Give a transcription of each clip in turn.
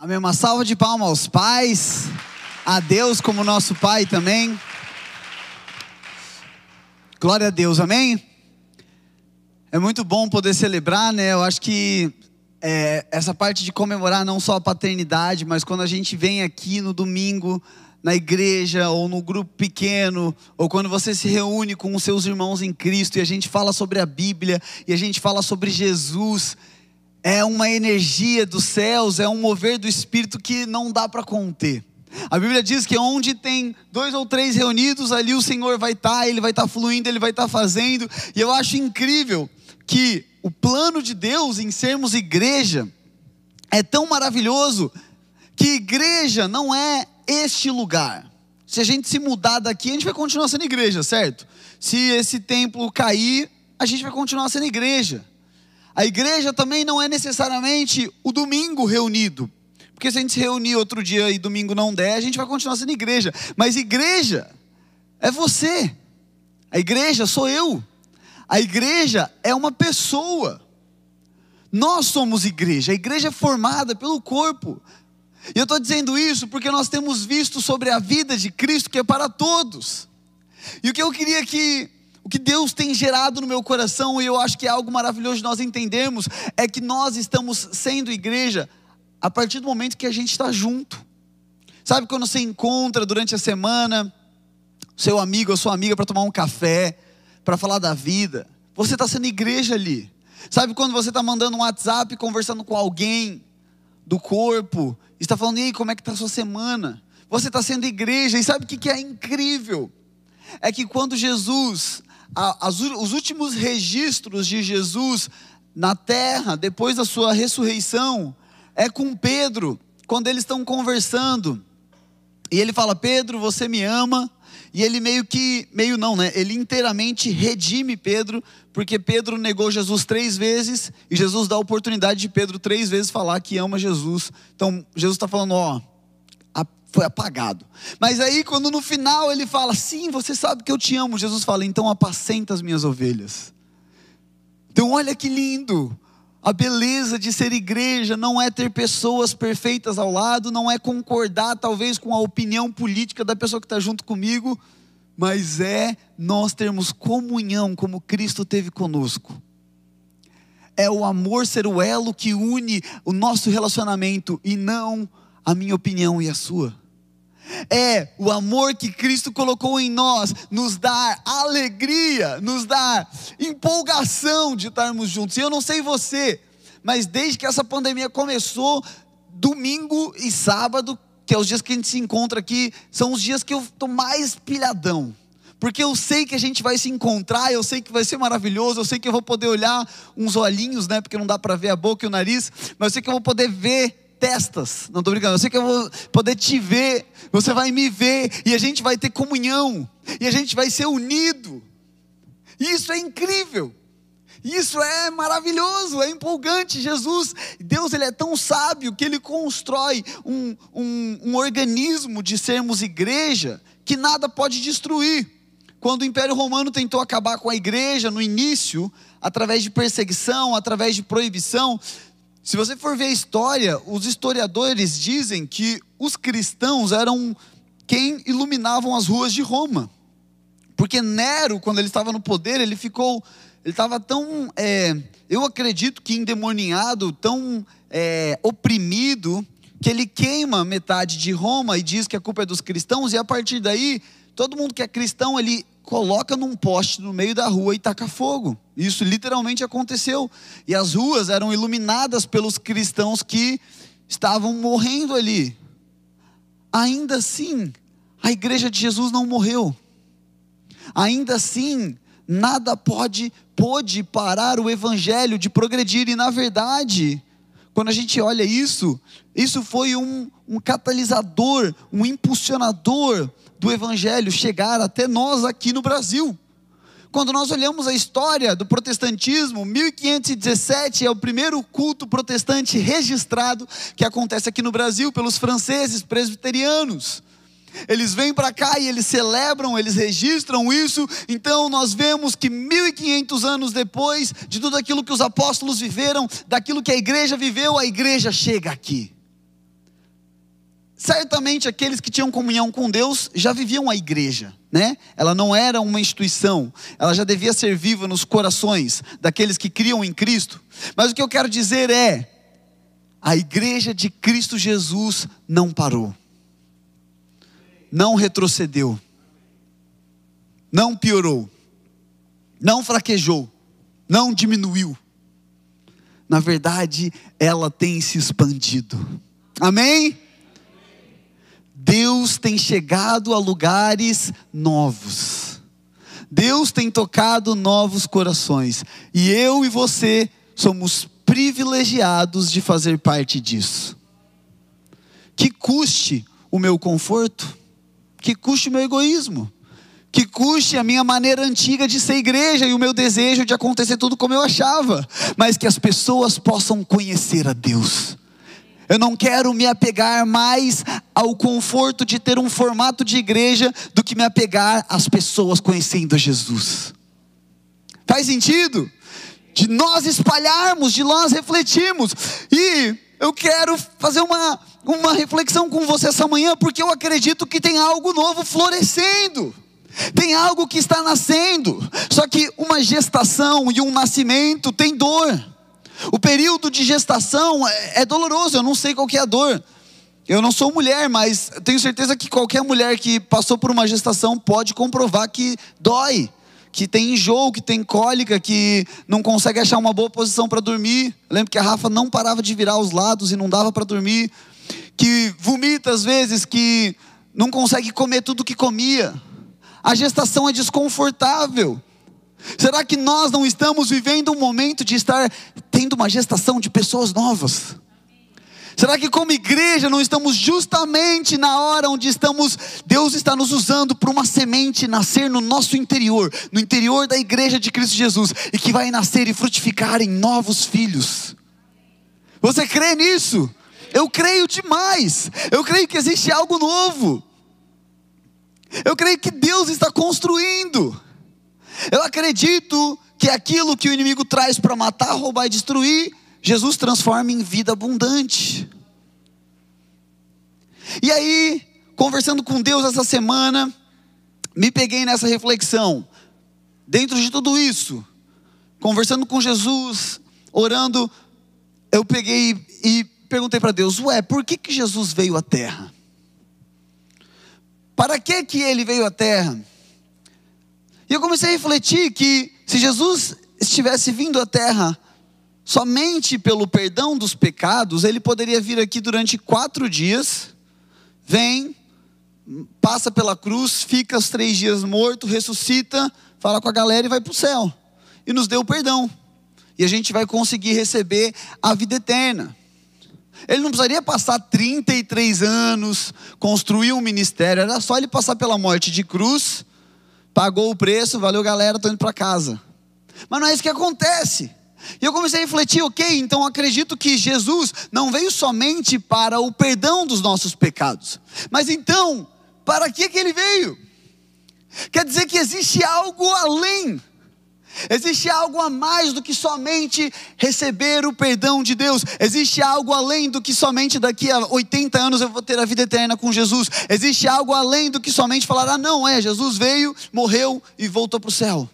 Amém. Uma salva de palmas aos pais, a Deus como nosso Pai também. Glória a Deus, amém? É muito bom poder celebrar, né? Eu acho que é, essa parte de comemorar não só a paternidade, mas quando a gente vem aqui no domingo, na igreja, ou no grupo pequeno, ou quando você se reúne com os seus irmãos em Cristo e a gente fala sobre a Bíblia, e a gente fala sobre Jesus é uma energia dos céus, é um mover do Espírito que não dá para conter. A Bíblia diz que onde tem dois ou três reunidos, ali o Senhor vai estar, tá, ele vai estar tá fluindo, ele vai estar tá fazendo. E eu acho incrível que o plano de Deus em sermos igreja é tão maravilhoso que igreja não é este lugar. Se a gente se mudar daqui, a gente vai continuar sendo igreja, certo? Se esse templo cair, a gente vai continuar sendo igreja. A igreja também não é necessariamente o domingo reunido. Porque se a gente se reunir outro dia e domingo não der, a gente vai continuar sendo igreja. Mas igreja é você. A igreja sou eu. A igreja é uma pessoa. Nós somos igreja. A igreja é formada pelo corpo. E eu estou dizendo isso porque nós temos visto sobre a vida de Cristo que é para todos. E o que eu queria que o que Deus tem gerado no meu coração, e eu acho que é algo maravilhoso de nós entendermos, é que nós estamos sendo igreja a partir do momento que a gente está junto. Sabe quando você encontra durante a semana seu amigo ou sua amiga para tomar um café, para falar da vida? Você está sendo igreja ali. Sabe quando você está mandando um WhatsApp conversando com alguém do corpo, está falando, e aí, como é que está a sua semana? Você está sendo igreja, e sabe o que é incrível? É que quando Jesus as, os últimos registros de Jesus na terra, depois da sua ressurreição, é com Pedro, quando eles estão conversando. E ele fala: Pedro, você me ama. E ele meio que, meio não, né? Ele inteiramente redime Pedro, porque Pedro negou Jesus três vezes, e Jesus dá a oportunidade de Pedro três vezes falar que ama Jesus. Então, Jesus está falando: ó, foi apagado. Mas aí, quando no final ele fala, sim, você sabe que eu te amo, Jesus fala, então apacenta as minhas ovelhas. Então, olha que lindo. A beleza de ser igreja não é ter pessoas perfeitas ao lado, não é concordar talvez com a opinião política da pessoa que está junto comigo, mas é nós termos comunhão como Cristo teve conosco. É o amor ser o elo que une o nosso relacionamento e não a minha opinião e a sua. É o amor que Cristo colocou em nós, nos dá alegria, nos dá empolgação de estarmos juntos. E eu não sei você, mas desde que essa pandemia começou, domingo e sábado, que é os dias que a gente se encontra aqui, são os dias que eu estou mais pilhadão porque eu sei que a gente vai se encontrar, eu sei que vai ser maravilhoso, eu sei que eu vou poder olhar uns olhinhos, né, porque não dá para ver a boca e o nariz, mas eu sei que eu vou poder ver testas. Não estou brincando, eu sei que eu vou poder te ver, você vai me ver, e a gente vai ter comunhão, e a gente vai ser unido. Isso é incrível. Isso é maravilhoso, é empolgante. Jesus, Deus, Ele é tão sábio que Ele constrói um, um, um organismo de sermos igreja que nada pode destruir. Quando o Império Romano tentou acabar com a igreja no início, através de perseguição, através de proibição, se você for ver a história, os historiadores dizem que os cristãos eram quem iluminavam as ruas de Roma. Porque Nero, quando ele estava no poder, ele ficou, ele estava tão, é, eu acredito que endemoniado, tão é, oprimido, que ele queima metade de Roma e diz que a culpa é dos cristãos, e a partir daí, todo mundo que é cristão, ele coloca num poste no meio da rua e taca fogo. Isso literalmente aconteceu. E as ruas eram iluminadas pelos cristãos que estavam morrendo ali. Ainda assim, a igreja de Jesus não morreu. Ainda assim, nada pode pode parar o evangelho de progredir e na verdade, quando a gente olha isso, isso foi um, um catalisador, um impulsionador do Evangelho chegar até nós aqui no Brasil. Quando nós olhamos a história do protestantismo, 1517 é o primeiro culto protestante registrado que acontece aqui no Brasil pelos franceses presbiterianos. Eles vêm para cá e eles celebram, eles registram isso. Então nós vemos que 1500 anos depois de tudo aquilo que os apóstolos viveram, daquilo que a igreja viveu, a igreja chega aqui. certamente aqueles que tinham comunhão com Deus já viviam a igreja, né? Ela não era uma instituição, ela já devia ser viva nos corações daqueles que criam em Cristo. Mas o que eu quero dizer é: a igreja de Cristo Jesus não parou, não retrocedeu, não piorou, não fraquejou, não diminuiu. Na verdade, ela tem se expandido. Amém? Deus tem chegado a lugares novos. Deus tem tocado novos corações. E eu e você somos privilegiados de fazer parte disso. Que custe o meu conforto, que custe o meu egoísmo, que custe a minha maneira antiga de ser igreja e o meu desejo de acontecer tudo como eu achava, mas que as pessoas possam conhecer a Deus eu não quero me apegar mais ao conforto de ter um formato de igreja do que me apegar às pessoas conhecendo Jesus. Faz sentido? De nós espalharmos, de nós refletirmos. E eu quero fazer uma, uma reflexão com você essa manhã, porque eu acredito que tem algo novo florescendo. Tem algo que está nascendo. Só que uma gestação e um nascimento tem dor. O período de gestação é, é doloroso, eu não sei qual é a dor. Eu não sou mulher, mas tenho certeza que qualquer mulher que passou por uma gestação pode comprovar que dói, que tem enjoo, que tem cólica, que não consegue achar uma boa posição para dormir. Eu lembro que a Rafa não parava de virar os lados e não dava para dormir, que vomita às vezes, que não consegue comer tudo que comia. A gestação é desconfortável. Será que nós não estamos vivendo um momento de estar tendo uma gestação de pessoas novas? Será que como igreja não estamos justamente na hora onde estamos, Deus está nos usando para uma semente nascer no nosso interior, no interior da igreja de Cristo Jesus, e que vai nascer e frutificar em novos filhos? Você crê nisso? Eu creio demais. Eu creio que existe algo novo. Eu creio que Deus está construindo. Eu acredito que aquilo que o inimigo traz para matar, roubar e destruir, Jesus transforma em vida abundante. E aí, conversando com Deus essa semana, me peguei nessa reflexão. Dentro de tudo isso, conversando com Jesus, orando, eu peguei e perguntei para Deus: Ué, por que, que Jesus veio à Terra? Para que, que ele veio à Terra? E eu comecei a refletir que se Jesus estivesse vindo à terra somente pelo perdão dos pecados, ele poderia vir aqui durante quatro dias, vem, passa pela cruz, fica os três dias morto, ressuscita, fala com a galera e vai para o céu. E nos deu perdão. E a gente vai conseguir receber a vida eterna. Ele não precisaria passar 33 anos, construir um ministério, era só ele passar pela morte de cruz pagou o preço, valeu galera, estou indo para casa. Mas não é isso que acontece. E eu comecei a refletir, ok, então acredito que Jesus não veio somente para o perdão dos nossos pecados, mas então, para que, que ele veio? Quer dizer que existe algo além Existe algo a mais do que somente receber o perdão de Deus. Existe algo além do que somente daqui a 80 anos eu vou ter a vida eterna com Jesus. Existe algo além do que somente falar: ah, não, é, Jesus veio, morreu e voltou para o céu.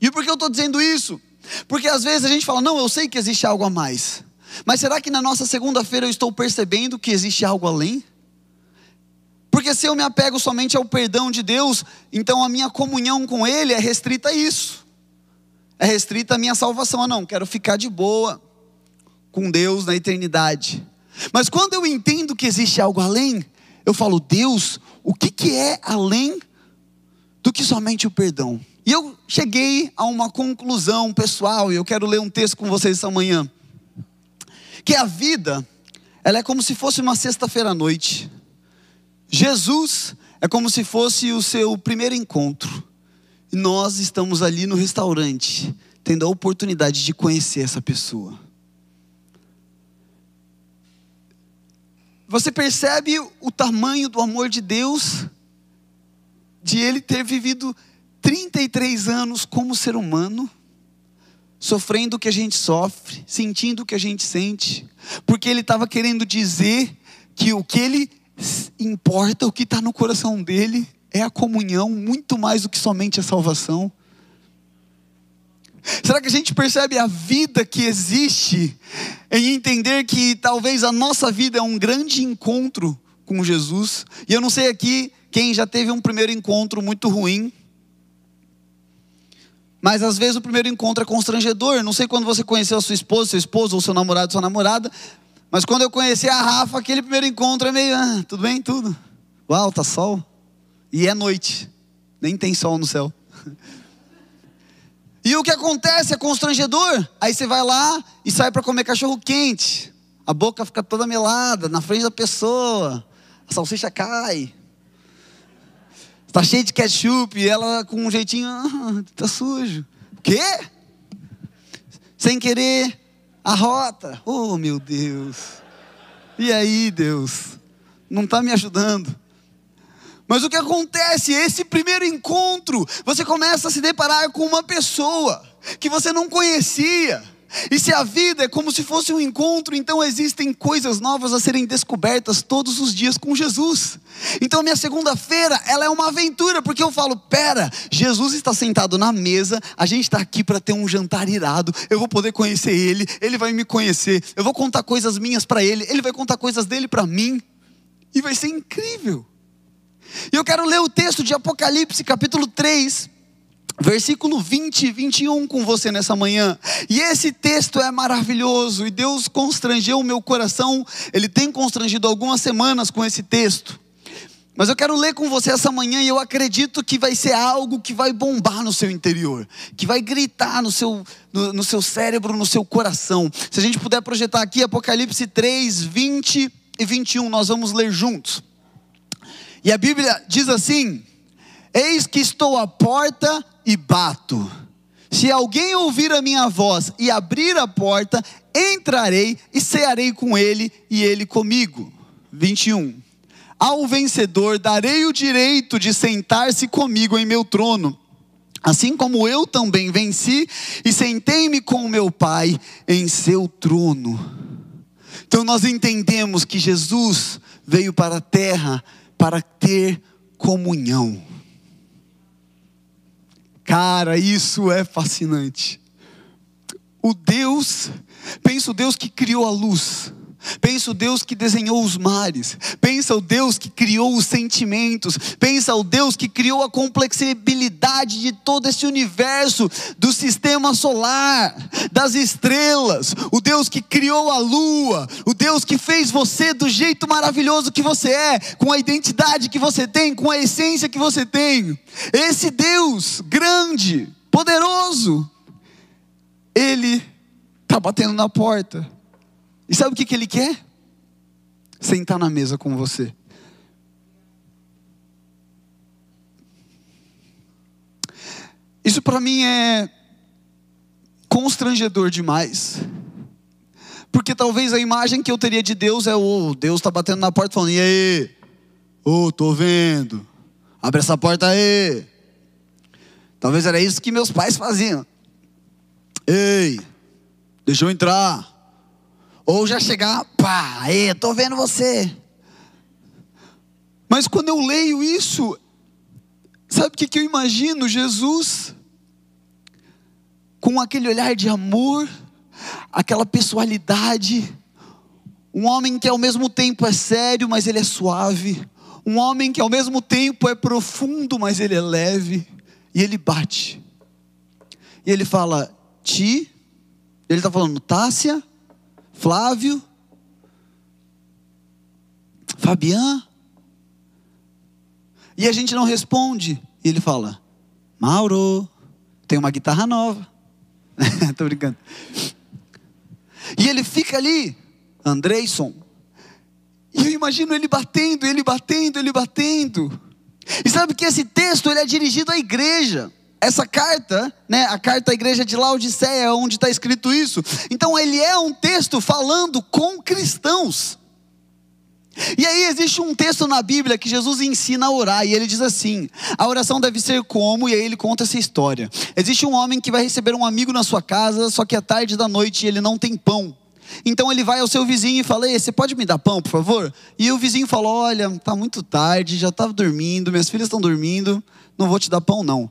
E por que eu estou dizendo isso? Porque às vezes a gente fala: não, eu sei que existe algo a mais. Mas será que na nossa segunda-feira eu estou percebendo que existe algo além? Porque se eu me apego somente ao perdão de Deus, então a minha comunhão com Ele é restrita a isso. É restrita a minha salvação. Ah, não, quero ficar de boa com Deus na eternidade. Mas quando eu entendo que existe algo além, eu falo, Deus, o que, que é além do que somente o perdão? E eu cheguei a uma conclusão pessoal, e eu quero ler um texto com vocês essa manhã. Que a vida, ela é como se fosse uma sexta-feira à noite. Jesus é como se fosse o seu primeiro encontro. E nós estamos ali no restaurante, tendo a oportunidade de conhecer essa pessoa. Você percebe o tamanho do amor de Deus, de Ele ter vivido 33 anos como ser humano, sofrendo o que a gente sofre, sentindo o que a gente sente, porque Ele estava querendo dizer que o que ele importa, o que está no coração dele, é a comunhão, muito mais do que somente a salvação. Será que a gente percebe a vida que existe em entender que talvez a nossa vida é um grande encontro com Jesus? E eu não sei aqui quem já teve um primeiro encontro muito ruim. Mas às vezes o primeiro encontro é constrangedor. Não sei quando você conheceu a sua esposa, seu esposo, ou seu namorado, sua namorada. Mas quando eu conheci a Rafa, aquele primeiro encontro é meio, ah, tudo bem, tudo. Uau, tá sol. E é noite. Nem tem sol no céu. E o que acontece é constrangedor. Aí você vai lá e sai para comer cachorro quente. A boca fica toda melada na frente da pessoa. A salsicha cai. Está cheio de ketchup e ela com um jeitinho, ah, tá sujo. Quê? Sem querer, a rota. Oh, meu Deus. E aí, Deus? Não está me ajudando. Mas o que acontece? Esse primeiro encontro, você começa a se deparar com uma pessoa que você não conhecia e se a vida é como se fosse um encontro, então existem coisas novas a serem descobertas todos os dias com Jesus. Então minha segunda-feira, ela é uma aventura, porque eu falo, pera, Jesus está sentado na mesa, a gente está aqui para ter um jantar irado, eu vou poder conhecer Ele, Ele vai me conhecer, eu vou contar coisas minhas para Ele, Ele vai contar coisas dele para mim, e vai ser incrível. E eu quero ler o texto de Apocalipse, capítulo 3, versículo 20 e 21 com você nessa manhã. E esse texto é maravilhoso e Deus constrangeu o meu coração. Ele tem constrangido algumas semanas com esse texto. Mas eu quero ler com você essa manhã e eu acredito que vai ser algo que vai bombar no seu interior, que vai gritar no seu, no, no seu cérebro, no seu coração. Se a gente puder projetar aqui Apocalipse 3, 20 e 21, nós vamos ler juntos. E a Bíblia diz assim: Eis que estou à porta e bato. Se alguém ouvir a minha voz e abrir a porta, entrarei e cearei com ele e ele comigo. 21. Ao vencedor darei o direito de sentar-se comigo em meu trono, assim como eu também venci e sentei-me com meu Pai em seu trono. Então nós entendemos que Jesus veio para a terra para ter comunhão. Cara, isso é fascinante. O Deus, pensa o Deus que criou a luz, Pensa o Deus que desenhou os mares. Pensa o Deus que criou os sentimentos. Pensa o Deus que criou a complexibilidade de todo esse universo, do sistema solar, das estrelas. O Deus que criou a lua. O Deus que fez você do jeito maravilhoso que você é, com a identidade que você tem, com a essência que você tem. Esse Deus grande, poderoso, Ele está batendo na porta e sabe o que, que ele quer? Sentar na mesa com você. Isso para mim é constrangedor demais. Porque talvez a imagem que eu teria de Deus é o oh, Deus está batendo na porta falando: "E aí? Ô, oh, tô vendo. Abre essa porta aí." Talvez era isso que meus pais faziam. Ei, deixa eu entrar. Ou já chegar, pá, aí, tô vendo você. Mas quando eu leio isso, sabe o que, que eu imagino? Jesus com aquele olhar de amor, aquela pessoalidade, um homem que ao mesmo tempo é sério, mas ele é suave, um homem que ao mesmo tempo é profundo, mas ele é leve, e ele bate. E ele fala: Ti, ele está falando, Tássia, Flávio, Fabian. E a gente não responde. E ele fala: Mauro, tem uma guitarra nova. Tô brincando. E ele fica ali, Andreison. E eu imagino ele batendo, ele batendo, ele batendo. E sabe que esse texto ele é dirigido à igreja essa carta, né, a carta à igreja de Laodiceia, onde está escrito isso. Então, ele é um texto falando com cristãos. E aí existe um texto na Bíblia que Jesus ensina a orar, e ele diz assim: a oração deve ser como, e aí ele conta essa história. Existe um homem que vai receber um amigo na sua casa, só que é tarde da noite e ele não tem pão. Então ele vai ao seu vizinho e fala: você pode me dar pão, por favor? E o vizinho falou: Olha, tá muito tarde, já estava dormindo, minhas filhas estão dormindo, não vou te dar pão, não.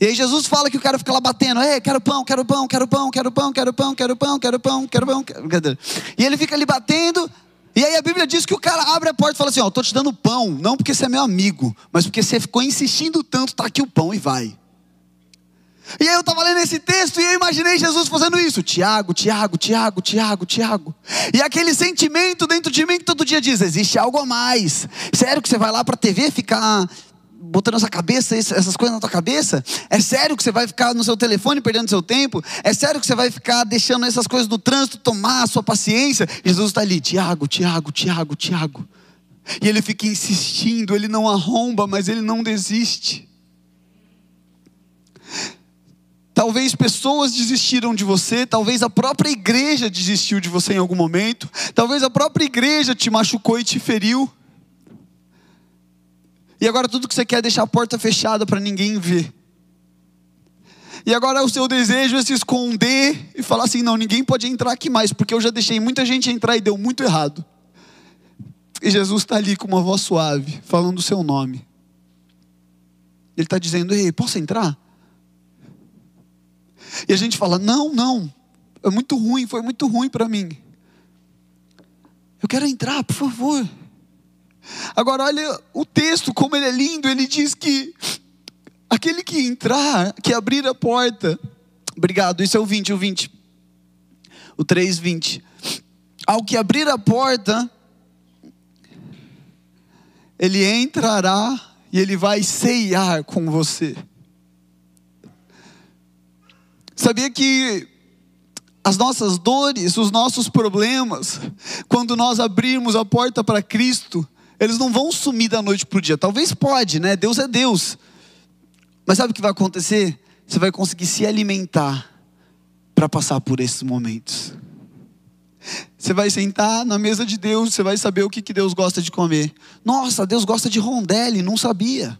E aí Jesus fala que o cara fica lá batendo, ei, quero pão, quero pão, quero pão, quero pão, quero pão, quero pão, quero pão, quero pão, quero... E ele fica ali batendo, e aí a Bíblia diz que o cara abre a porta e fala assim, ó, tô te dando pão, não porque você é meu amigo, mas porque você ficou insistindo tanto, tá aqui o pão e vai. E aí eu estava lendo esse texto e eu imaginei Jesus fazendo isso. Tiago, Tiago, Tiago, Tiago, Tiago. E aquele sentimento dentro de mim que todo dia diz: existe algo a mais. Sério que você vai lá para a TV ficar botando essa cabeça, essas coisas na tua cabeça? É sério que você vai ficar no seu telefone perdendo seu tempo? É sério que você vai ficar deixando essas coisas do trânsito tomar a sua paciência? Jesus está ali, Tiago, Tiago, Tiago, Tiago. E ele fica insistindo, ele não arromba, mas ele não desiste. Talvez pessoas desistiram de você, talvez a própria igreja desistiu de você em algum momento, talvez a própria igreja te machucou e te feriu. E agora tudo que você quer é deixar a porta fechada para ninguém ver. E agora o seu desejo é se esconder e falar assim: não, ninguém pode entrar aqui mais, porque eu já deixei muita gente entrar e deu muito errado. E Jesus está ali com uma voz suave, falando o seu nome. Ele está dizendo: ei, posso entrar? E a gente fala: não, não, é muito ruim, foi muito ruim para mim. Eu quero entrar, por favor. Agora, olha o texto, como ele é lindo. Ele diz que aquele que entrar, que abrir a porta. Obrigado, isso é o 20, o 20. O 3, 20. Ao que abrir a porta, ele entrará e ele vai ceiar com você. Sabia que as nossas dores, os nossos problemas, quando nós abrirmos a porta para Cristo, eles não vão sumir da noite para o dia. Talvez pode, né? Deus é Deus. Mas sabe o que vai acontecer? Você vai conseguir se alimentar para passar por esses momentos. Você vai sentar na mesa de Deus, você vai saber o que, que Deus gosta de comer. Nossa, Deus gosta de rondelli, não sabia.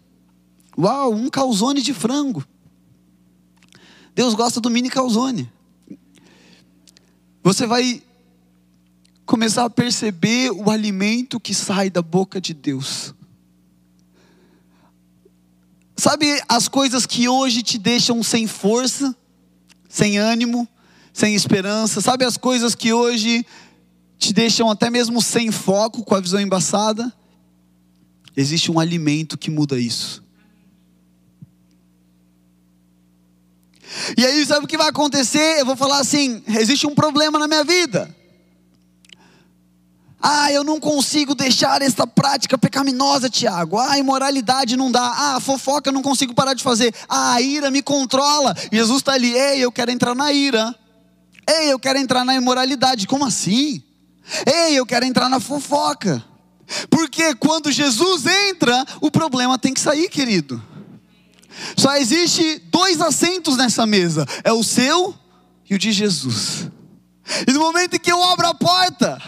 Uau, um calzone de frango. Deus gosta do mini calzone. Você vai começar a perceber o alimento que sai da boca de Deus. Sabe as coisas que hoje te deixam sem força, sem ânimo, sem esperança? Sabe as coisas que hoje te deixam até mesmo sem foco, com a visão embaçada? Existe um alimento que muda isso. E aí, sabe o que vai acontecer? Eu vou falar assim: existe um problema na minha vida. Ah, eu não consigo deixar esta prática pecaminosa, Tiago. Ah, imoralidade não dá. Ah, fofoca eu não consigo parar de fazer. Ah, a ira me controla. Jesus está ali, ei, eu quero entrar na ira. Ei, eu quero entrar na imoralidade. Como assim? Ei, eu quero entrar na fofoca. Porque quando Jesus entra, o problema tem que sair, querido. Só existe dois assentos nessa mesa: é o seu e o de Jesus. E no momento em que eu abro a porta,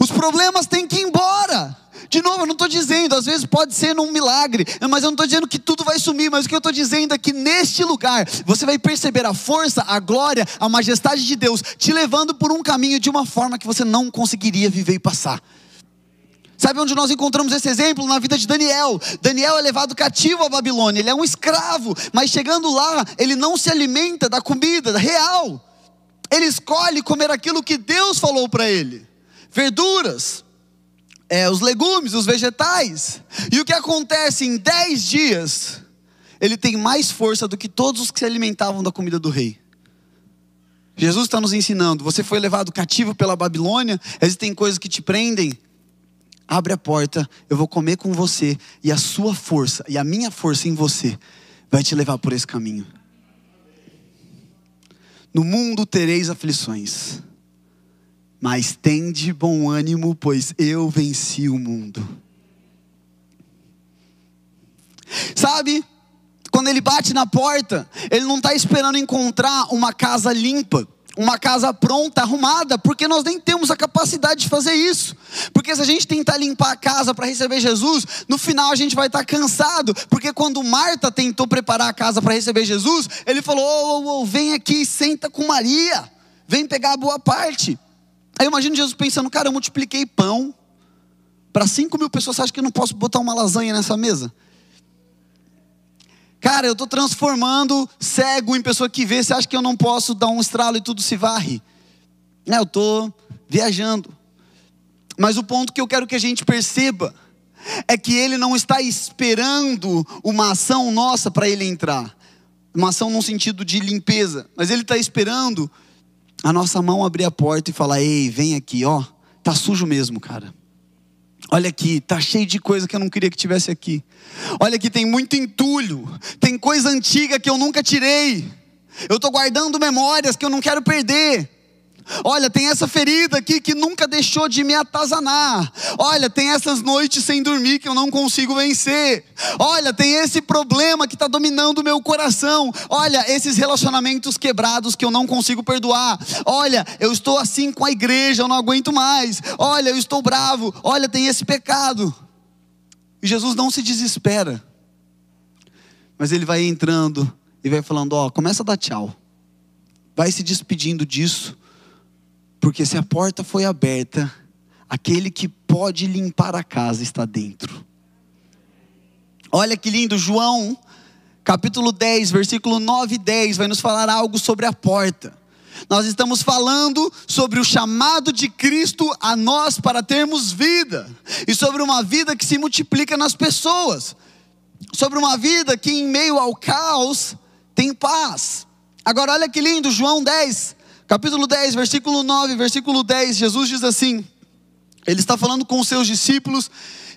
os problemas têm que ir embora. De novo, eu não estou dizendo, às vezes pode ser num milagre, mas eu não estou dizendo que tudo vai sumir, mas o que eu estou dizendo é que neste lugar você vai perceber a força, a glória, a majestade de Deus te levando por um caminho de uma forma que você não conseguiria viver e passar. Sabe onde nós encontramos esse exemplo? Na vida de Daniel. Daniel é levado cativo à Babilônia, ele é um escravo, mas chegando lá, ele não se alimenta da comida real. Ele escolhe comer aquilo que Deus falou para ele verduras, é, os legumes, os vegetais. E o que acontece em dez dias? Ele tem mais força do que todos os que se alimentavam da comida do rei. Jesus está nos ensinando: você foi levado cativo pela Babilônia, existem coisas que te prendem. Abre a porta, eu vou comer com você, e a sua força, e a minha força em você, vai te levar por esse caminho. No mundo tereis aflições mas tende bom ânimo, pois eu venci o mundo. Sabe, quando ele bate na porta, ele não está esperando encontrar uma casa limpa, uma casa pronta, arrumada, porque nós nem temos a capacidade de fazer isso. Porque se a gente tentar limpar a casa para receber Jesus, no final a gente vai estar tá cansado, porque quando Marta tentou preparar a casa para receber Jesus, ele falou: oh, oh, oh, vem aqui, senta com Maria, vem pegar a boa parte. Aí eu imagino Jesus pensando, cara, eu multipliquei pão para 5 mil pessoas, você acha que eu não posso botar uma lasanha nessa mesa? Cara, eu estou transformando cego em pessoa que vê, você acha que eu não posso dar um estralo e tudo se varre? É, eu estou viajando. Mas o ponto que eu quero que a gente perceba é que ele não está esperando uma ação nossa para ele entrar. Uma ação no sentido de limpeza, mas ele está esperando a nossa mão abrir a porta e falar: "Ei, vem aqui, ó, tá sujo mesmo, cara. Olha aqui, tá cheio de coisa que eu não queria que tivesse aqui. Olha aqui, tem muito entulho, tem coisa antiga que eu nunca tirei. Eu estou guardando memórias que eu não quero perder. Olha, tem essa ferida aqui que nunca deixou de me atazanar. Olha, tem essas noites sem dormir que eu não consigo vencer. Olha, tem esse problema que está dominando o meu coração. Olha, esses relacionamentos quebrados que eu não consigo perdoar. Olha, eu estou assim com a igreja, eu não aguento mais. Olha, eu estou bravo. Olha, tem esse pecado. E Jesus não se desespera. Mas ele vai entrando e vai falando: Ó, começa a dar tchau. Vai se despedindo disso porque se a porta foi aberta, aquele que pode limpar a casa está dentro. Olha que lindo, João, capítulo 10, versículo 9 e 10, vai nos falar algo sobre a porta. Nós estamos falando sobre o chamado de Cristo a nós para termos vida, e sobre uma vida que se multiplica nas pessoas, sobre uma vida que em meio ao caos tem paz. Agora, olha que lindo, João 10, capítulo 10, versículo 9, versículo 10, Jesus diz assim: ele está falando com os seus discípulos,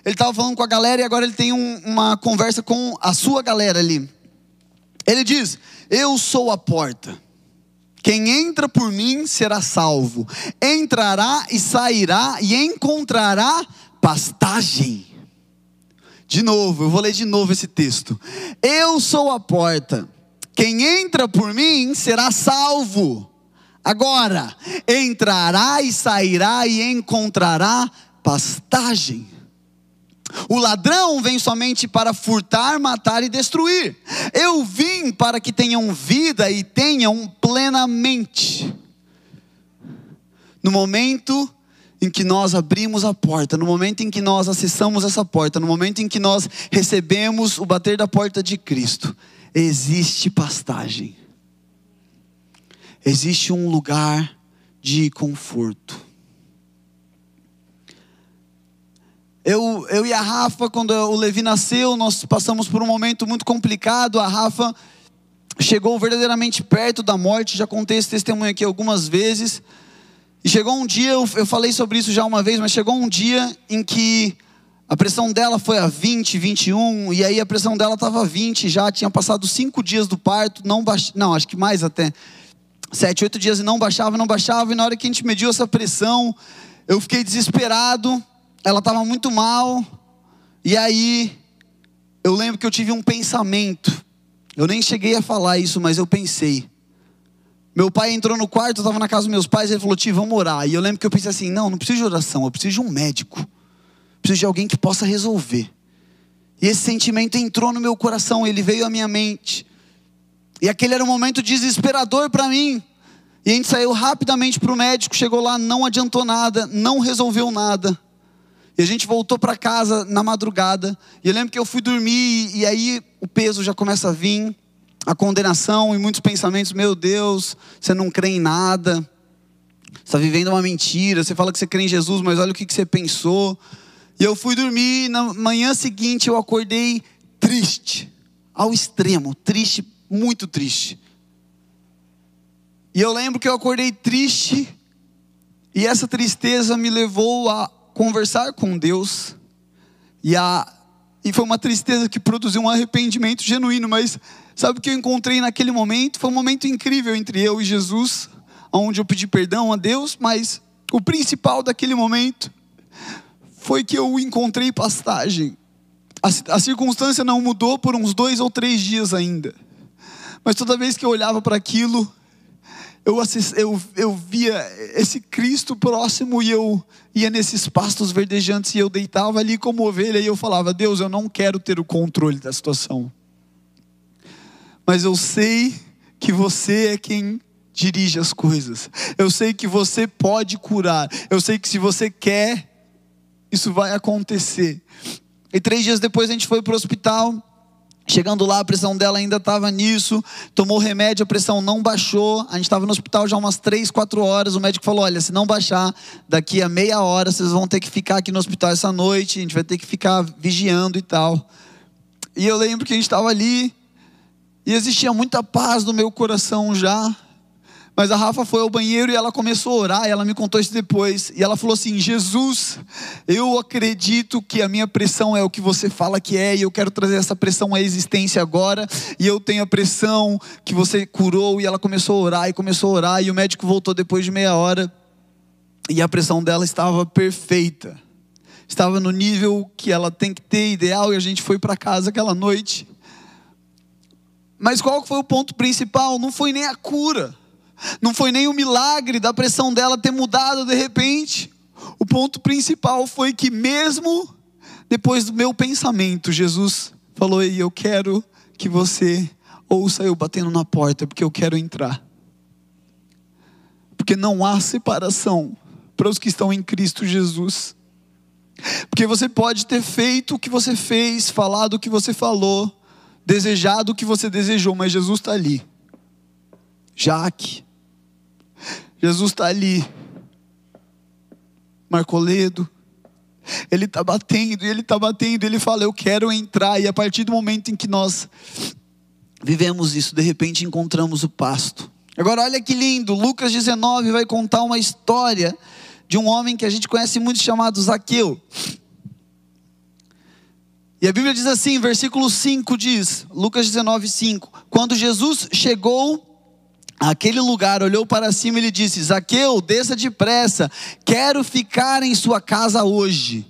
ele estava falando com a galera e agora ele tem um, uma conversa com a sua galera ali. Ele diz: Eu sou a porta. Quem entra por mim será salvo. Entrará e sairá e encontrará pastagem. De novo, eu vou ler de novo esse texto. Eu sou a porta. Quem entra por mim será salvo. Agora, entrará e sairá e encontrará pastagem. O ladrão vem somente para furtar, matar e destruir. Eu vim para que tenham vida e tenham plenamente. No momento em que nós abrimos a porta, no momento em que nós acessamos essa porta, no momento em que nós recebemos o bater da porta de Cristo, existe pastagem existe um lugar de conforto. Eu, eu e a Rafa, quando o Levi nasceu, nós passamos por um momento muito complicado. A Rafa chegou verdadeiramente perto da morte, já contei esse testemunho aqui algumas vezes. E chegou um dia, eu, eu falei sobre isso já uma vez, mas chegou um dia em que a pressão dela foi a 20, 21, e aí a pressão dela estava 20 já, tinha passado cinco dias do parto, não, baix... não acho que mais até sete, oito dias e não baixava, não baixava, e na hora que a gente mediu essa pressão, eu fiquei desesperado, ela estava muito mal, e aí eu lembro que eu tive um pensamento, eu nem cheguei a falar isso, mas eu pensei. Meu pai entrou no quarto, eu estava na casa dos meus pais, ele falou, tio, vamos orar. E eu lembro que eu pensei assim, não, não preciso de oração, eu preciso de um médico. Preciso de alguém que possa resolver. E esse sentimento entrou no meu coração, ele veio à minha mente. E aquele era um momento desesperador para mim. E a gente saiu rapidamente para o médico, chegou lá, não adiantou nada, não resolveu nada. E a gente voltou para casa na madrugada. E eu lembro que eu fui dormir, e aí o peso já começa a vir, a condenação e muitos pensamentos: meu Deus, você não crê em nada, você está vivendo uma mentira. Você fala que você crê em Jesus, mas olha o que, você pensou. E eu fui dormir, na manhã seguinte eu acordei triste, ao extremo, triste muito triste. E eu lembro que eu acordei triste, e essa tristeza me levou a conversar com Deus, e, a, e foi uma tristeza que produziu um arrependimento genuíno, mas sabe o que eu encontrei naquele momento? Foi um momento incrível entre eu e Jesus, onde eu pedi perdão a Deus, mas o principal daquele momento foi que eu encontrei pastagem. A, a circunstância não mudou por uns dois ou três dias ainda. Mas toda vez que eu olhava para aquilo, eu, assist, eu, eu via esse Cristo próximo e eu ia nesses pastos verdejantes e eu deitava ali como ovelha e eu falava: Deus, eu não quero ter o controle da situação, mas eu sei que você é quem dirige as coisas. Eu sei que você pode curar. Eu sei que se você quer, isso vai acontecer. E três dias depois a gente foi para o hospital. Chegando lá, a pressão dela ainda estava nisso. Tomou remédio, a pressão não baixou. A gente estava no hospital já umas três, quatro horas. O médico falou: Olha, se não baixar, daqui a meia hora vocês vão ter que ficar aqui no hospital essa noite. A gente vai ter que ficar vigiando e tal. E eu lembro que a gente estava ali. E existia muita paz no meu coração já. Mas a Rafa foi ao banheiro e ela começou a orar, e ela me contou isso depois. E ela falou assim: Jesus, eu acredito que a minha pressão é o que você fala que é, e eu quero trazer essa pressão à existência agora. E eu tenho a pressão que você curou. E ela começou a orar e começou a orar. E o médico voltou depois de meia hora, e a pressão dela estava perfeita, estava no nível que ela tem que ter, ideal. E a gente foi para casa aquela noite. Mas qual foi o ponto principal? Não foi nem a cura. Não foi nem o milagre da pressão dela ter mudado de repente. O ponto principal foi que, mesmo depois do meu pensamento, Jesus falou: E eu quero que você ouça eu batendo na porta, porque eu quero entrar. Porque não há separação para os que estão em Cristo Jesus. Porque você pode ter feito o que você fez, falado o que você falou, desejado o que você desejou, mas Jesus está ali. Jaque, Jesus está ali. Marcoledo. Ele está batendo, e ele está batendo, ele fala: Eu quero entrar. E a partir do momento em que nós vivemos isso, de repente encontramos o pasto. Agora, olha que lindo, Lucas 19 vai contar uma história de um homem que a gente conhece muito chamado Zaqueu. E a Bíblia diz assim, versículo 5 diz, Lucas 19, 5: Quando Jesus chegou aquele lugar, olhou para cima e lhe disse: Zaqueu, desça depressa, quero ficar em sua casa hoje.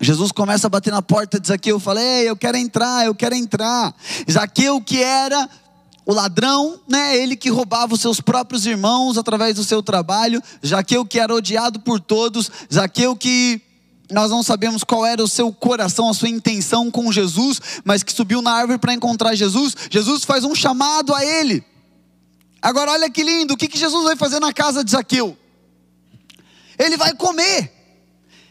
Jesus começa a bater na porta de Zaqueu, fala: Ei, eu quero entrar, eu quero entrar. Zaqueu, que era o ladrão, né, ele que roubava os seus próprios irmãos através do seu trabalho, Zaqueu que era odiado por todos, Zaqueu que nós não sabemos qual era o seu coração, a sua intenção com Jesus, mas que subiu na árvore para encontrar Jesus. Jesus faz um chamado a ele. Agora olha que lindo, o que, que Jesus vai fazer na casa de Zaqueu? Ele vai comer.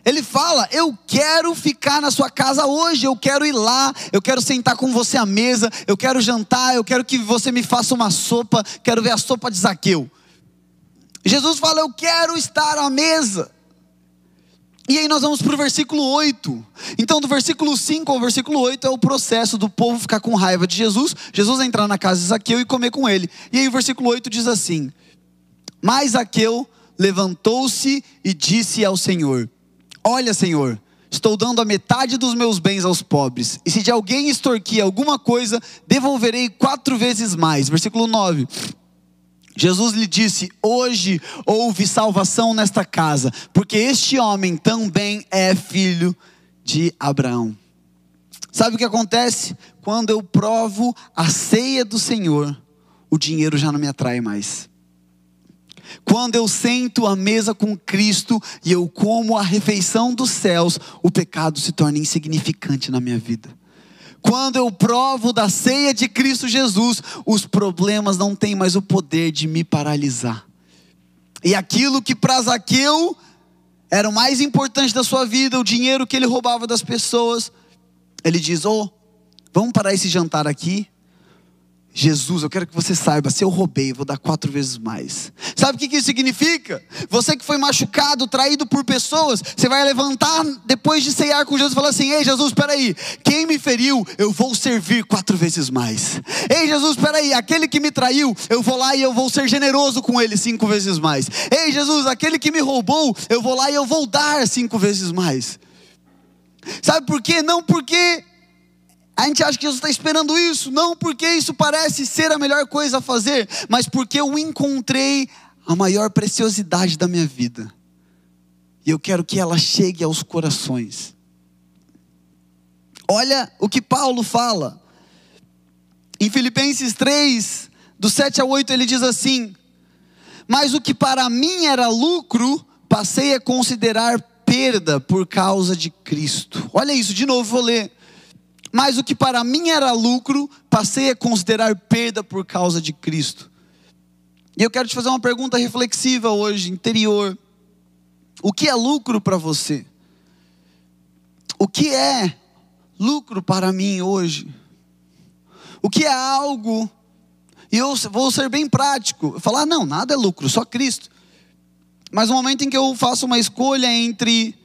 Ele fala: Eu quero ficar na sua casa hoje, eu quero ir lá, eu quero sentar com você à mesa, eu quero jantar, eu quero que você me faça uma sopa, quero ver a sopa de Zaqueu. Jesus fala: Eu quero estar à mesa. E aí nós vamos para o versículo 8. Então, do versículo 5 ao versículo 8 é o processo do povo ficar com raiva de Jesus, Jesus entrar na casa de Zaqueu e comer com ele. E aí o versículo 8 diz assim: Mas Zaqueu levantou-se e disse ao Senhor: Olha, Senhor, estou dando a metade dos meus bens aos pobres, e se de alguém extorquir alguma coisa, devolverei quatro vezes mais. Versículo 9. Jesus lhe disse: Hoje houve salvação nesta casa, porque este homem também é filho de Abraão. Sabe o que acontece? Quando eu provo a ceia do Senhor, o dinheiro já não me atrai mais. Quando eu sento à mesa com Cristo e eu como a refeição dos céus, o pecado se torna insignificante na minha vida. Quando eu provo da ceia de Cristo Jesus, os problemas não têm mais o poder de me paralisar. E aquilo que para Zaqueu era o mais importante da sua vida, o dinheiro que ele roubava das pessoas, ele diz: Oh, vamos parar esse jantar aqui, Jesus, eu quero que você saiba, se eu roubei, eu vou dar quatro vezes mais. Sabe o que isso significa? Você que foi machucado, traído por pessoas, você vai levantar depois de ceiar com Jesus e falar assim: Ei, Jesus, espera aí, quem me feriu, eu vou servir quatro vezes mais. Ei, Jesus, espera aí, aquele que me traiu, eu vou lá e eu vou ser generoso com ele cinco vezes mais. Ei, Jesus, aquele que me roubou, eu vou lá e eu vou dar cinco vezes mais. Sabe por quê? Não porque a gente acha que Jesus está esperando isso, não porque isso parece ser a melhor coisa a fazer, mas porque eu encontrei a maior preciosidade da minha vida. E eu quero que ela chegue aos corações. Olha o que Paulo fala. Em Filipenses 3, do 7 ao 8, ele diz assim: Mas o que para mim era lucro, passei a considerar perda por causa de Cristo. Olha isso, de novo vou ler. Mas o que para mim era lucro, passei a considerar perda por causa de Cristo. E eu quero te fazer uma pergunta reflexiva hoje, interior. O que é lucro para você? O que é lucro para mim hoje? O que é algo, e eu vou ser bem prático, falar, não, nada é lucro, só Cristo. Mas no momento em que eu faço uma escolha entre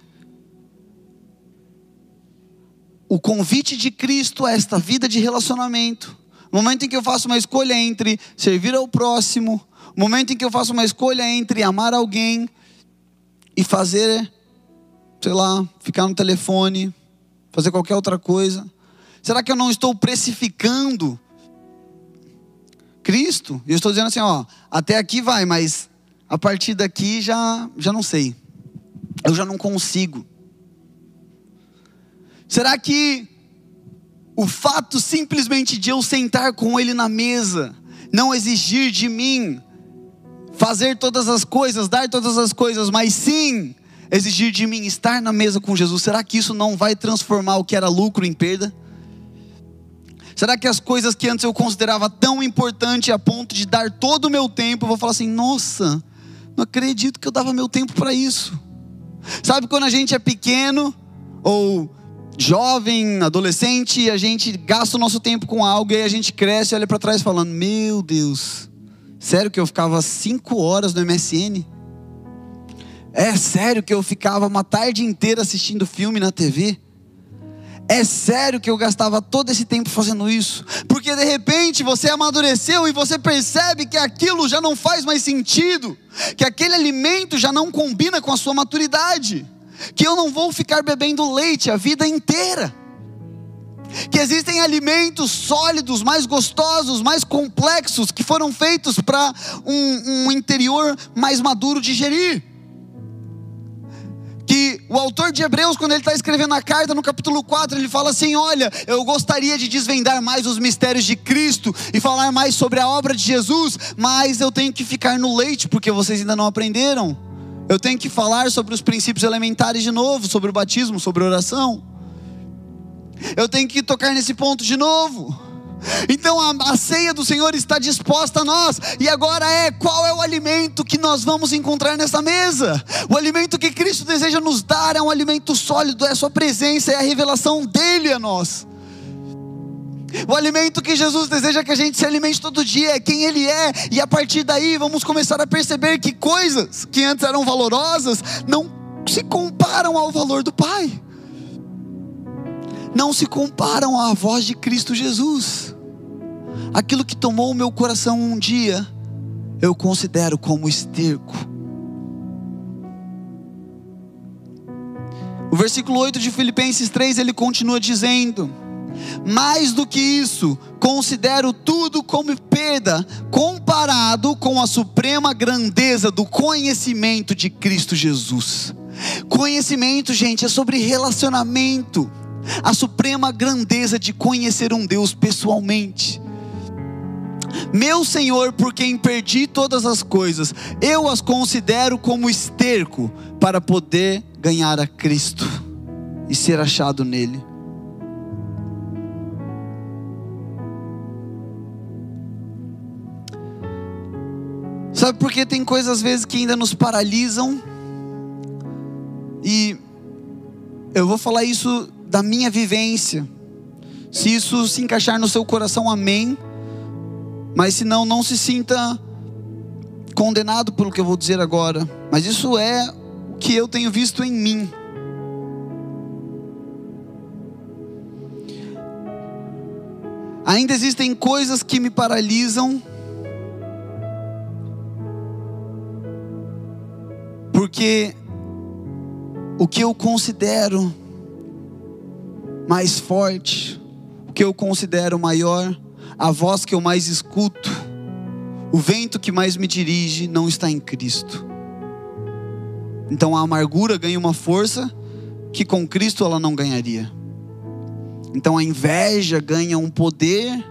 o convite de Cristo a esta vida de relacionamento, no momento em que eu faço uma escolha entre servir ao próximo, o momento em que eu faço uma escolha entre amar alguém e fazer, sei lá, ficar no telefone, fazer qualquer outra coisa, será que eu não estou precificando Cristo? Eu estou dizendo assim, ó, até aqui vai, mas a partir daqui já, já não sei. Eu já não consigo. Será que o fato simplesmente de eu sentar com Ele na mesa, não exigir de mim fazer todas as coisas, dar todas as coisas, mas sim exigir de mim estar na mesa com Jesus, será que isso não vai transformar o que era lucro em perda? Será que as coisas que antes eu considerava tão importante a ponto de dar todo o meu tempo, eu vou falar assim: nossa, não acredito que eu dava meu tempo para isso. Sabe quando a gente é pequeno ou jovem, adolescente, a gente gasta o nosso tempo com algo e a gente cresce e olha para trás falando: Meu Deus, sério que eu ficava cinco horas no MSN? É sério que eu ficava uma tarde inteira assistindo filme na TV? É sério que eu gastava todo esse tempo fazendo isso? Porque de repente você amadureceu e você percebe que aquilo já não faz mais sentido, que aquele alimento já não combina com a sua maturidade, que eu não vou ficar bebendo leite a vida inteira. Que existem alimentos sólidos, mais gostosos, mais complexos, que foram feitos para um, um interior mais maduro digerir que o autor de Hebreus, quando ele está escrevendo a carta no capítulo 4, ele fala assim: Olha, eu gostaria de desvendar mais os mistérios de Cristo e falar mais sobre a obra de Jesus, mas eu tenho que ficar no leite, porque vocês ainda não aprenderam. Eu tenho que falar sobre os princípios elementares de novo, sobre o batismo, sobre a oração. Eu tenho que tocar nesse ponto de novo. Então a, a, ceia do Senhor está disposta a nós, e agora é qual é o alimento que nós vamos encontrar nessa mesa? O alimento que Cristo deseja nos dar é um alimento sólido, é a Sua presença, é a revelação dEle a nós. O alimento que Jesus deseja que a gente se alimente todo dia é quem Ele é, e a partir daí vamos começar a perceber que coisas que antes eram valorosas não se comparam ao valor do Pai, não se comparam à voz de Cristo Jesus. Aquilo que tomou o meu coração um dia, eu considero como esterco. O versículo 8 de Filipenses 3 ele continua dizendo: Mais do que isso, considero tudo como perda, comparado com a suprema grandeza do conhecimento de Cristo Jesus. Conhecimento, gente, é sobre relacionamento, a suprema grandeza de conhecer um Deus pessoalmente. Meu Senhor, por quem perdi todas as coisas, eu as considero como esterco para poder ganhar a Cristo e ser achado nele. Sabe por que tem coisas às vezes que ainda nos paralisam? E eu vou falar isso da minha vivência. Se isso se encaixar no seu coração, amém. Mas se não, não se sinta condenado pelo que eu vou dizer agora. Mas isso é o que eu tenho visto em mim. Ainda existem coisas que me paralisam. Porque o que eu considero mais forte, o que eu considero maior, a voz que eu mais escuto, o vento que mais me dirige não está em Cristo. Então a amargura ganha uma força que com Cristo ela não ganharia. Então a inveja ganha um poder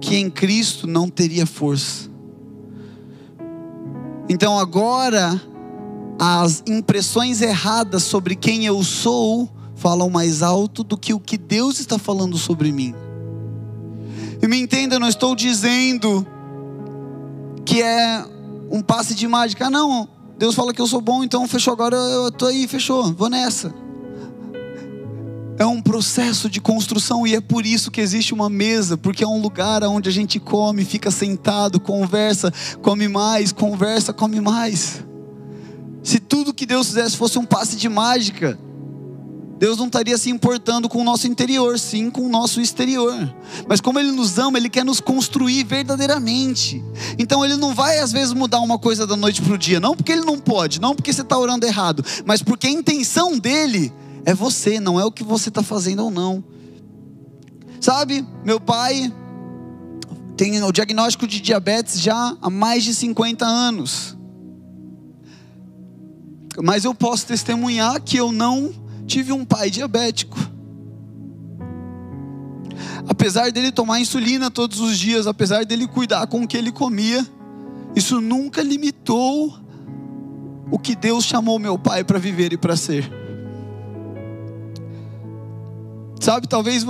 que em Cristo não teria força. Então agora as impressões erradas sobre quem eu sou falam mais alto do que o que Deus está falando sobre mim. E me entenda, eu não estou dizendo que é um passe de mágica. Ah, não, Deus fala que eu sou bom, então fechou agora, eu tô aí, fechou, vou nessa. É um processo de construção e é por isso que existe uma mesa, porque é um lugar onde a gente come, fica sentado, conversa, come mais, conversa, come mais. Se tudo que Deus fizesse fosse um passe de mágica, Deus não estaria se importando com o nosso interior, sim com o nosso exterior. Mas como Ele nos ama, Ele quer nos construir verdadeiramente. Então Ele não vai às vezes mudar uma coisa da noite para o dia, não porque Ele não pode, não porque você está orando errado, mas porque a intenção dele é você, não é o que você está fazendo ou não. Sabe, meu pai tem o diagnóstico de diabetes já há mais de 50 anos. Mas eu posso testemunhar que eu não tive um pai diabético. Apesar dele tomar insulina todos os dias, apesar dele cuidar com o que ele comia, isso nunca limitou o que Deus chamou meu pai para viver e para ser. Sabe, talvez,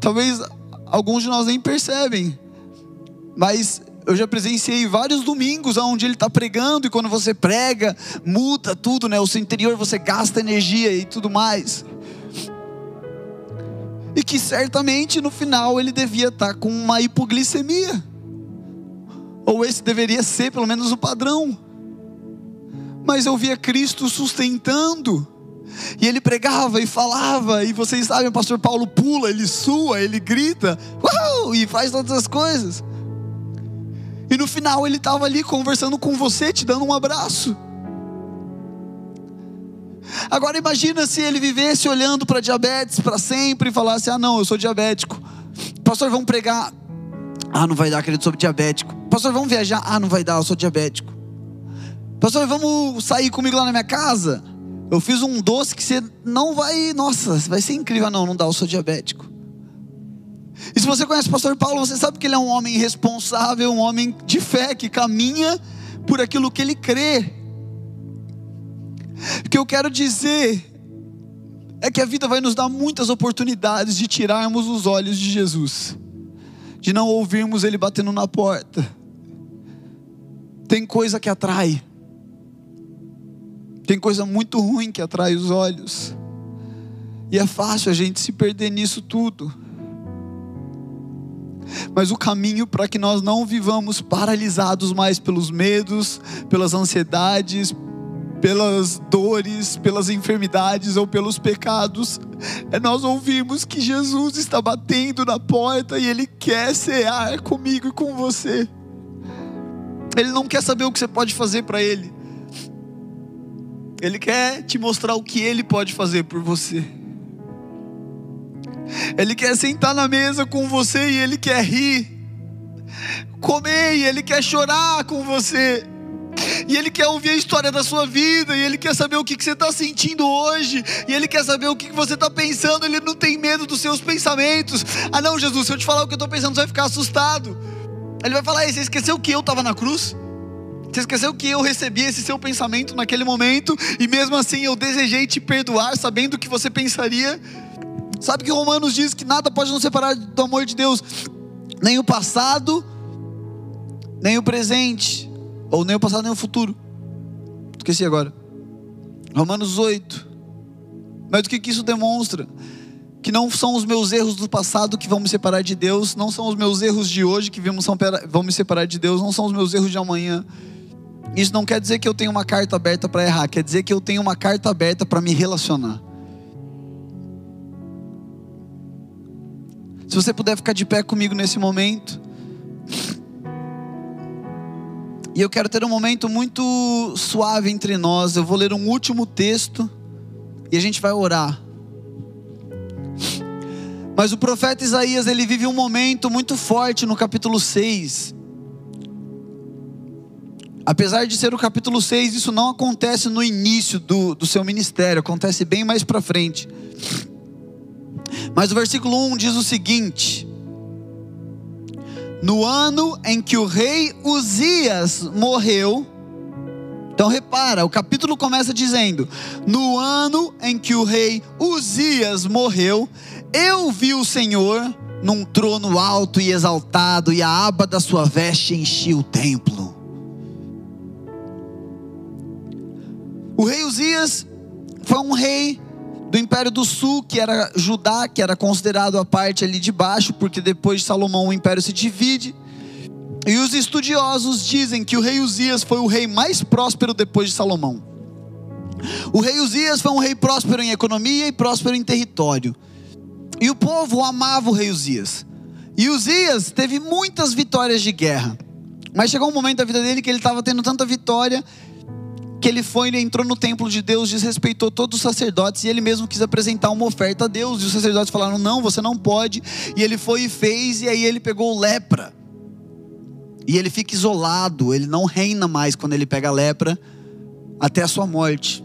talvez alguns de nós nem percebem, mas eu já presenciei vários domingos onde ele está pregando e quando você prega, muda tudo, né? O seu interior você gasta energia e tudo mais. E que certamente no final ele devia estar tá com uma hipoglicemia. Ou esse deveria ser pelo menos o padrão. Mas eu via Cristo sustentando e ele pregava e falava, e vocês sabem, o pastor Paulo pula, ele sua, ele grita, uau, e faz todas as coisas. E no final ele estava ali conversando com você, te dando um abraço. Agora imagina se ele vivesse olhando para diabetes para sempre e falasse: "Ah, não, eu sou diabético". Pastor, vamos pregar. Ah, não vai dar, querido, sobre diabético. Pastor, vamos viajar. Ah, não vai dar, eu sou diabético. Pastor, vamos sair comigo lá na minha casa. Eu fiz um doce que você não vai, nossa, vai ser incrível. Não, não dá, eu sou diabético. E se você conhece o pastor Paulo, você sabe que ele é um homem responsável, um homem de fé, que caminha por aquilo que ele crê. O que eu quero dizer é que a vida vai nos dar muitas oportunidades de tirarmos os olhos de Jesus, de não ouvirmos ele batendo na porta. Tem coisa que atrai. Tem coisa muito ruim que atrai os olhos. E é fácil a gente se perder nisso tudo. Mas o caminho para que nós não vivamos paralisados mais pelos medos, pelas ansiedades, pelas dores, pelas enfermidades ou pelos pecados, é nós ouvirmos que Jesus está batendo na porta e Ele quer cear comigo e com você. Ele não quer saber o que você pode fazer para Ele, ele quer te mostrar o que ele pode fazer por você. Ele quer sentar na mesa com você e ele quer rir, comer e ele quer chorar com você. E Ele quer ouvir a história da sua vida, e Ele quer saber o que, que você está sentindo hoje, e Ele quer saber o que, que você está pensando. Ele não tem medo dos seus pensamentos. Ah, não, Jesus, se eu te falar o que eu estou pensando, você vai ficar assustado. Ele vai falar: Você esqueceu que eu estava na cruz? Você esqueceu que eu recebi esse seu pensamento naquele momento e mesmo assim eu desejei te perdoar, sabendo o que você pensaria? Sabe que Romanos diz que nada pode nos separar do amor de Deus, nem o passado, nem o presente, ou nem o passado, nem o futuro. Esqueci agora. Romanos 8. Mas o que, que isso demonstra? Que não são os meus erros do passado que vão me separar de Deus, não são os meus erros de hoje que vão me separar de Deus, não são os meus erros de amanhã isso não quer dizer que eu tenho uma carta aberta para errar, quer dizer que eu tenho uma carta aberta para me relacionar. Se você puder ficar de pé comigo nesse momento. E eu quero ter um momento muito suave entre nós. Eu vou ler um último texto e a gente vai orar. Mas o profeta Isaías, ele vive um momento muito forte no capítulo 6. Apesar de ser o capítulo 6, isso não acontece no início do, do seu ministério, acontece bem mais para frente. Mas o versículo 1 diz o seguinte: No ano em que o rei Uzias morreu, então repara, o capítulo começa dizendo: No ano em que o rei Uzias morreu, eu vi o Senhor num trono alto e exaltado, e a aba da sua veste enchia o templo. O rei Uzias foi um rei do Império do Sul, que era Judá, que era considerado a parte ali de baixo, porque depois de Salomão o império se divide. E os estudiosos dizem que o rei Uzias foi o rei mais próspero depois de Salomão. O rei Uzias foi um rei próspero em economia e próspero em território. E o povo amava o rei Uzias. E Uzias teve muitas vitórias de guerra. Mas chegou um momento da vida dele que ele estava tendo tanta vitória que ele foi, ele entrou no templo de Deus, desrespeitou todos os sacerdotes e ele mesmo quis apresentar uma oferta a Deus. E os sacerdotes falaram: "Não, você não pode". E ele foi e fez e aí ele pegou lepra. E ele fica isolado, ele não reina mais quando ele pega lepra até a sua morte.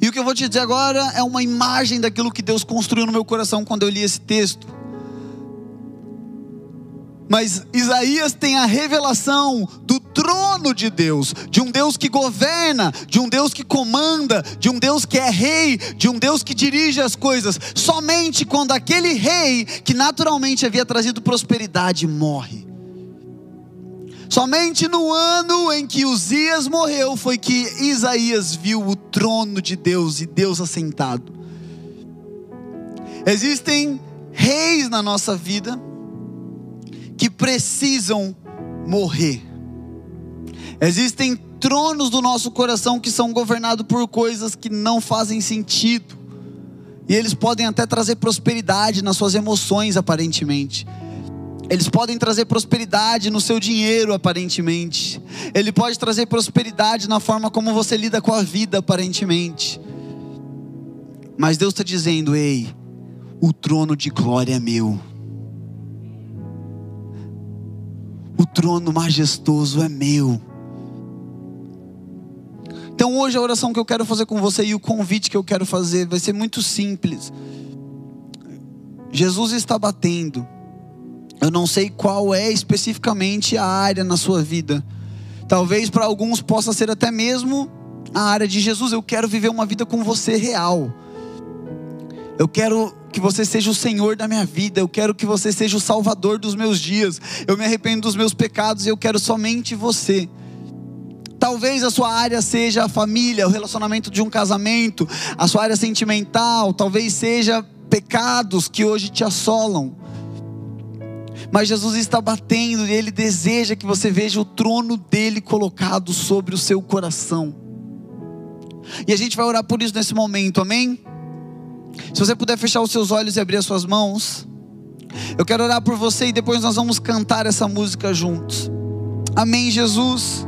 E o que eu vou te dizer agora é uma imagem daquilo que Deus construiu no meu coração quando eu li esse texto. Mas Isaías tem a revelação do trono de Deus, de um Deus que governa, de um Deus que comanda, de um Deus que é rei, de um Deus que dirige as coisas. Somente quando aquele rei, que naturalmente havia trazido prosperidade, morre. Somente no ano em que Uzias morreu foi que Isaías viu o trono de Deus e Deus assentado. Existem reis na nossa vida que precisam morrer. Existem tronos do nosso coração que são governados por coisas que não fazem sentido. E eles podem até trazer prosperidade nas suas emoções, aparentemente. Eles podem trazer prosperidade no seu dinheiro, aparentemente. Ele pode trazer prosperidade na forma como você lida com a vida, aparentemente. Mas Deus está dizendo: ei, o trono de glória é meu. O trono majestoso é meu. Então hoje a oração que eu quero fazer com você e o convite que eu quero fazer vai ser muito simples. Jesus está batendo. Eu não sei qual é especificamente a área na sua vida. Talvez para alguns possa ser até mesmo a área de Jesus. Eu quero viver uma vida com você real. Eu quero que você seja o Senhor da minha vida, eu quero que você seja o Salvador dos meus dias. Eu me arrependo dos meus pecados e eu quero somente você. Talvez a sua área seja a família, o relacionamento de um casamento, a sua área sentimental, talvez seja pecados que hoje te assolam. Mas Jesus está batendo e Ele deseja que você veja o trono dele colocado sobre o seu coração. E a gente vai orar por isso nesse momento, amém? Se você puder fechar os seus olhos e abrir as suas mãos, eu quero orar por você e depois nós vamos cantar essa música juntos. Amém, Jesus.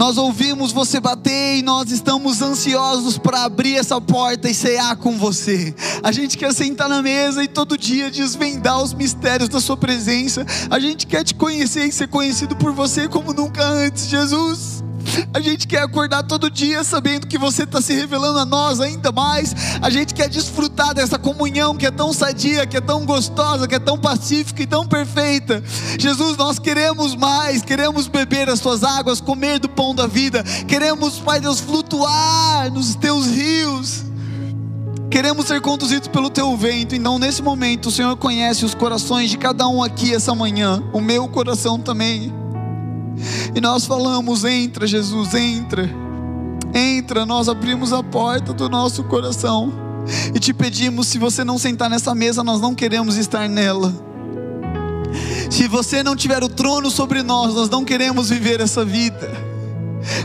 Nós ouvimos você bater e nós estamos ansiosos para abrir essa porta e cear com você. A gente quer sentar na mesa e todo dia desvendar os mistérios da Sua presença. A gente quer te conhecer e ser conhecido por você como nunca antes, Jesus. A gente quer acordar todo dia sabendo que você está se revelando a nós ainda mais. A gente quer desfrutar dessa comunhão que é tão sadia, que é tão gostosa, que é tão pacífica e tão perfeita. Jesus, nós queremos mais, queremos beber as tuas águas, comer do pão da vida. Queremos, Pai Deus, flutuar nos teus rios. Queremos ser conduzidos pelo teu vento. Então, nesse momento, o Senhor conhece os corações de cada um aqui essa manhã, o meu coração também. E nós falamos: entra, Jesus, entra. Entra, nós abrimos a porta do nosso coração e te pedimos: se você não sentar nessa mesa, nós não queremos estar nela. Se você não tiver o trono sobre nós, nós não queremos viver essa vida.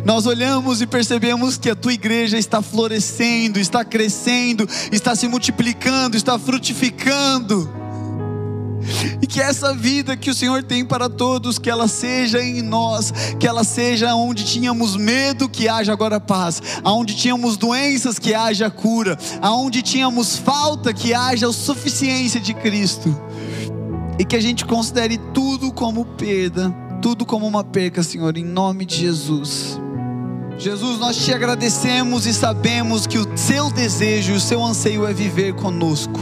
Nós olhamos e percebemos que a tua igreja está florescendo, está crescendo, está se multiplicando, está frutificando e que essa vida que o Senhor tem para todos, que ela seja em nós, que ela seja onde tínhamos medo, que haja agora paz, aonde tínhamos doenças, que haja cura, aonde tínhamos falta, que haja a suficiência de Cristo, e que a gente considere tudo como perda, tudo como uma perca, Senhor, em nome de Jesus. Jesus, nós te agradecemos e sabemos que o seu desejo, o seu anseio é viver conosco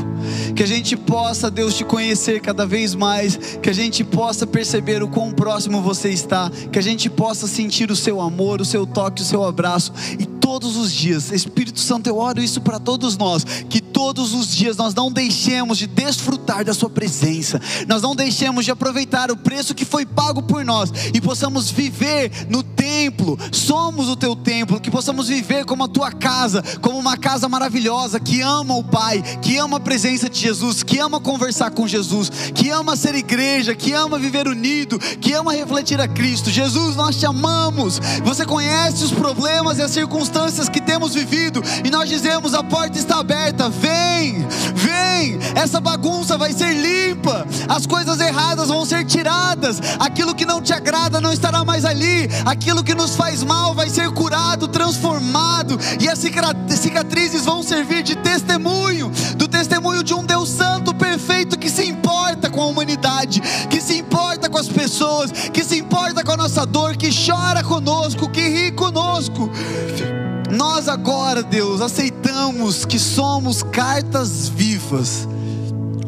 Que a gente possa, Deus, te conhecer cada vez mais. Que a gente possa perceber o quão próximo você está. Que a gente possa sentir o seu amor, o seu toque, o seu abraço. E todos os dias, Espírito Santo, eu oro isso para todos nós. Que todos os dias nós não deixemos de desfrutar da Sua presença. Nós não deixemos de aproveitar o preço que foi pago por nós. E possamos viver no templo. Somos o teu templo. Que possamos viver como a tua casa. Como uma casa maravilhosa que ama o Pai. Que ama a presença de Jesus. Que ama conversar com Jesus. Que ama ser igreja. Que ama viver unido. Que ama refletir a Cristo. Jesus, nós te amamos. Você conhece os problemas e as circunstâncias que temos vivido. E nós dizemos: a porta está aberta. Vem, vem. Essa bagunça vai ser limpa. As coisas erradas vão ser tiradas. Aquilo que não te agrada não estará mais ali. Aquilo que nos faz mal vai ser curado, transformado. E as cicatrizes vão servir de testemunho do testemunho de um Deus Santo, perfeito, que se importa com a humanidade, que se importa com as pessoas, que se importa com a nossa dor, que chora conosco, que ri conosco. Nós agora, Deus, aceitamos que somos cartas vivas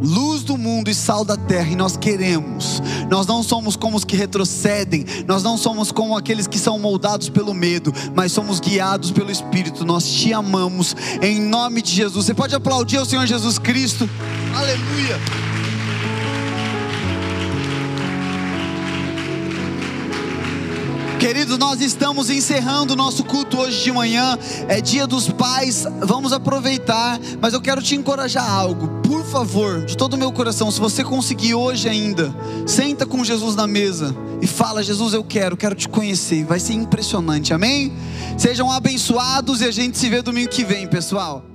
luz do mundo e sal da terra, e nós queremos. Nós não somos como os que retrocedem, nós não somos como aqueles que são moldados pelo medo, mas somos guiados pelo Espírito. Nós te amamos em nome de Jesus. Você pode aplaudir ao Senhor Jesus Cristo? Aleluia. Queridos, nós estamos encerrando o nosso culto hoje de manhã, é dia dos pais, vamos aproveitar, mas eu quero te encorajar algo, por favor, de todo o meu coração, se você conseguir hoje ainda, senta com Jesus na mesa e fala: Jesus, eu quero, quero te conhecer, vai ser impressionante, amém? Sejam abençoados e a gente se vê domingo que vem, pessoal.